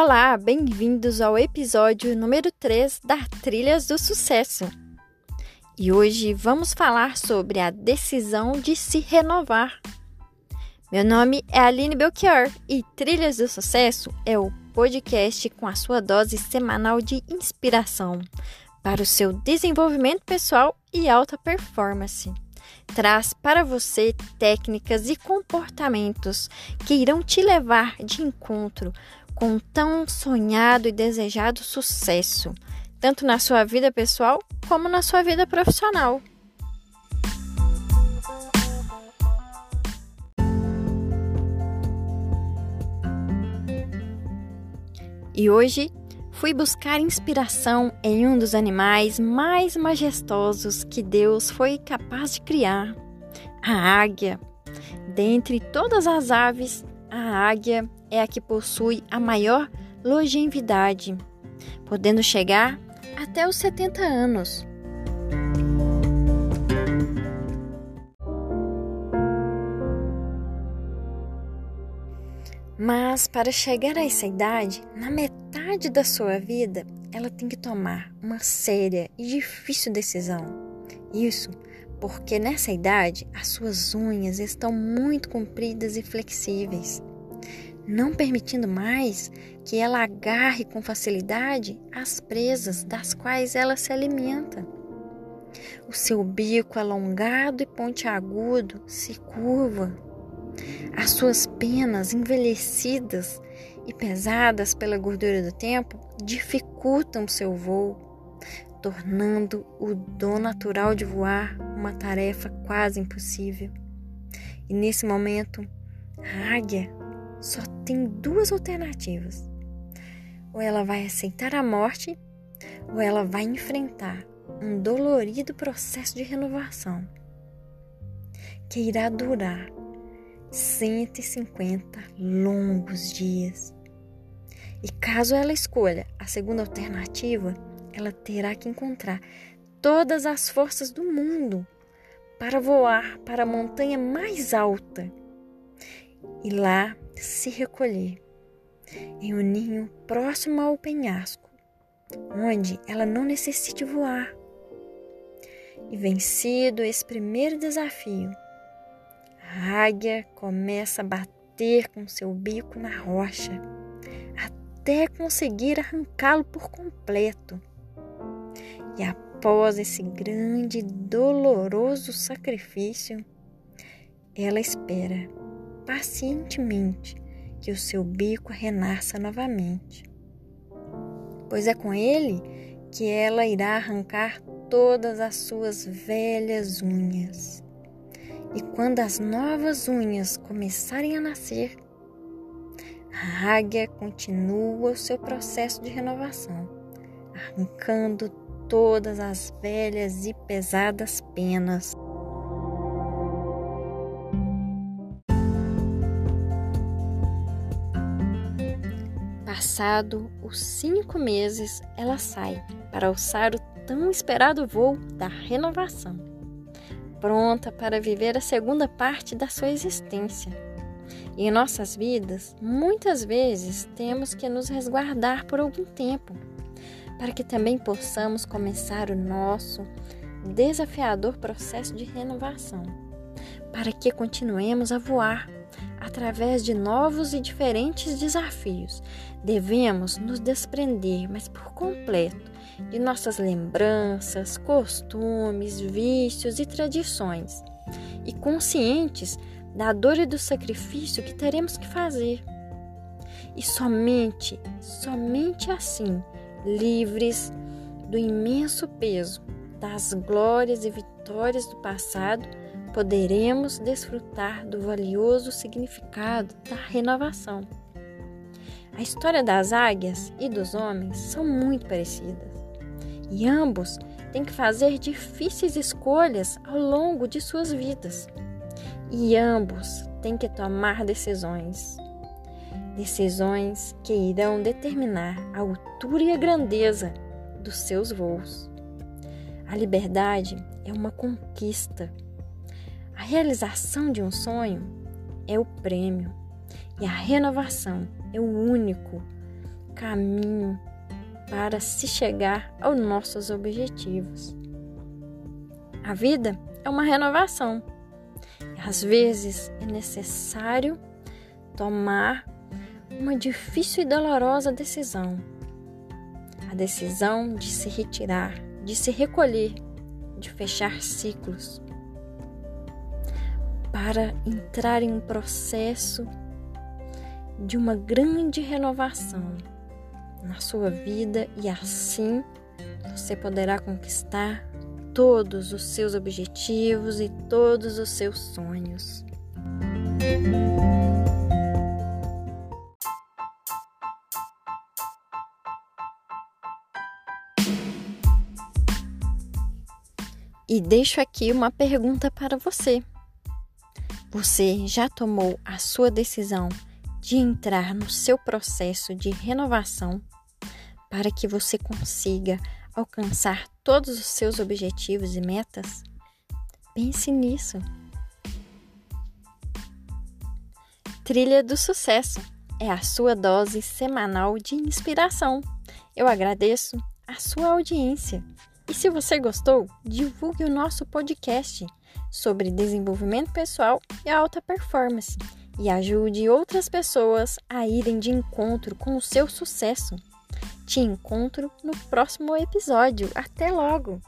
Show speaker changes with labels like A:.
A: Olá, bem-vindos ao episódio número 3 da Trilhas do Sucesso. E hoje vamos falar sobre a decisão de se renovar. Meu nome é Aline Belchior e Trilhas do Sucesso é o podcast com a sua dose semanal de inspiração para o seu desenvolvimento pessoal e alta performance. Traz para você técnicas e comportamentos que irão te levar de encontro com tão sonhado e desejado sucesso, tanto na sua vida pessoal como na sua vida profissional. E hoje fui buscar inspiração em um dos animais mais majestosos que Deus foi capaz de criar, a águia. Dentre todas as aves, a águia é a que possui a maior longevidade, podendo chegar até os 70 anos. Mas para chegar a essa idade, na metade da sua vida, ela tem que tomar uma séria e difícil decisão. Isso porque nessa idade as suas unhas estão muito compridas e flexíveis, não permitindo mais que ela agarre com facilidade as presas das quais ela se alimenta. O seu bico alongado e pontiagudo se curva. As suas penas envelhecidas e pesadas pela gordura do tempo dificultam seu voo tornando o dom natural de voar uma tarefa quase impossível. E nesse momento, a águia só tem duas alternativas: ou ela vai aceitar a morte, ou ela vai enfrentar um dolorido processo de renovação que irá durar 150 longos dias. E caso ela escolha a segunda alternativa, ela terá que encontrar todas as forças do mundo para voar para a montanha mais alta e lá se recolher em um ninho próximo ao penhasco, onde ela não necessite voar. E vencido esse primeiro desafio, a águia começa a bater com seu bico na rocha até conseguir arrancá-lo por completo. E após esse grande e doloroso sacrifício, ela espera pacientemente que o seu bico renasça novamente. Pois é com ele que ela irá arrancar todas as suas velhas unhas. E quando as novas unhas começarem a nascer, a águia continua o seu processo de renovação, arrancando todas as velhas e pesadas penas. Passado os cinco meses, ela sai para alçar o tão esperado voo da renovação, pronta para viver a segunda parte da sua existência. Em nossas vidas, muitas vezes temos que nos resguardar por algum tempo para que também possamos começar o nosso desafiador processo de renovação, para que continuemos a voar através de novos e diferentes desafios. Devemos nos desprender, mas por completo, de nossas lembranças, costumes, vícios e tradições, e conscientes da dor e do sacrifício que teremos que fazer. E somente, somente assim livres do imenso peso das glórias e vitórias do passado, poderemos desfrutar do valioso significado da renovação. A história das águias e dos homens são muito parecidas, e ambos têm que fazer difíceis escolhas ao longo de suas vidas, e ambos têm que tomar decisões decisões que irão determinar a altura e a grandeza dos seus voos. A liberdade é uma conquista. A realização de um sonho é o prêmio e a renovação é o único caminho para se chegar aos nossos objetivos. A vida é uma renovação. Às vezes é necessário tomar uma difícil e dolorosa decisão. A decisão de se retirar, de se recolher, de fechar ciclos, para entrar em um processo de uma grande renovação na sua vida e assim você poderá conquistar todos os seus objetivos e todos os seus sonhos. E deixo aqui uma pergunta para você. Você já tomou a sua decisão de entrar no seu processo de renovação para que você consiga alcançar todos os seus objetivos e metas? Pense nisso. Trilha do Sucesso é a sua dose semanal de inspiração. Eu agradeço a sua audiência. E se você gostou, divulgue o nosso podcast sobre desenvolvimento pessoal e alta performance e ajude outras pessoas a irem de encontro com o seu sucesso. Te encontro no próximo episódio. Até logo!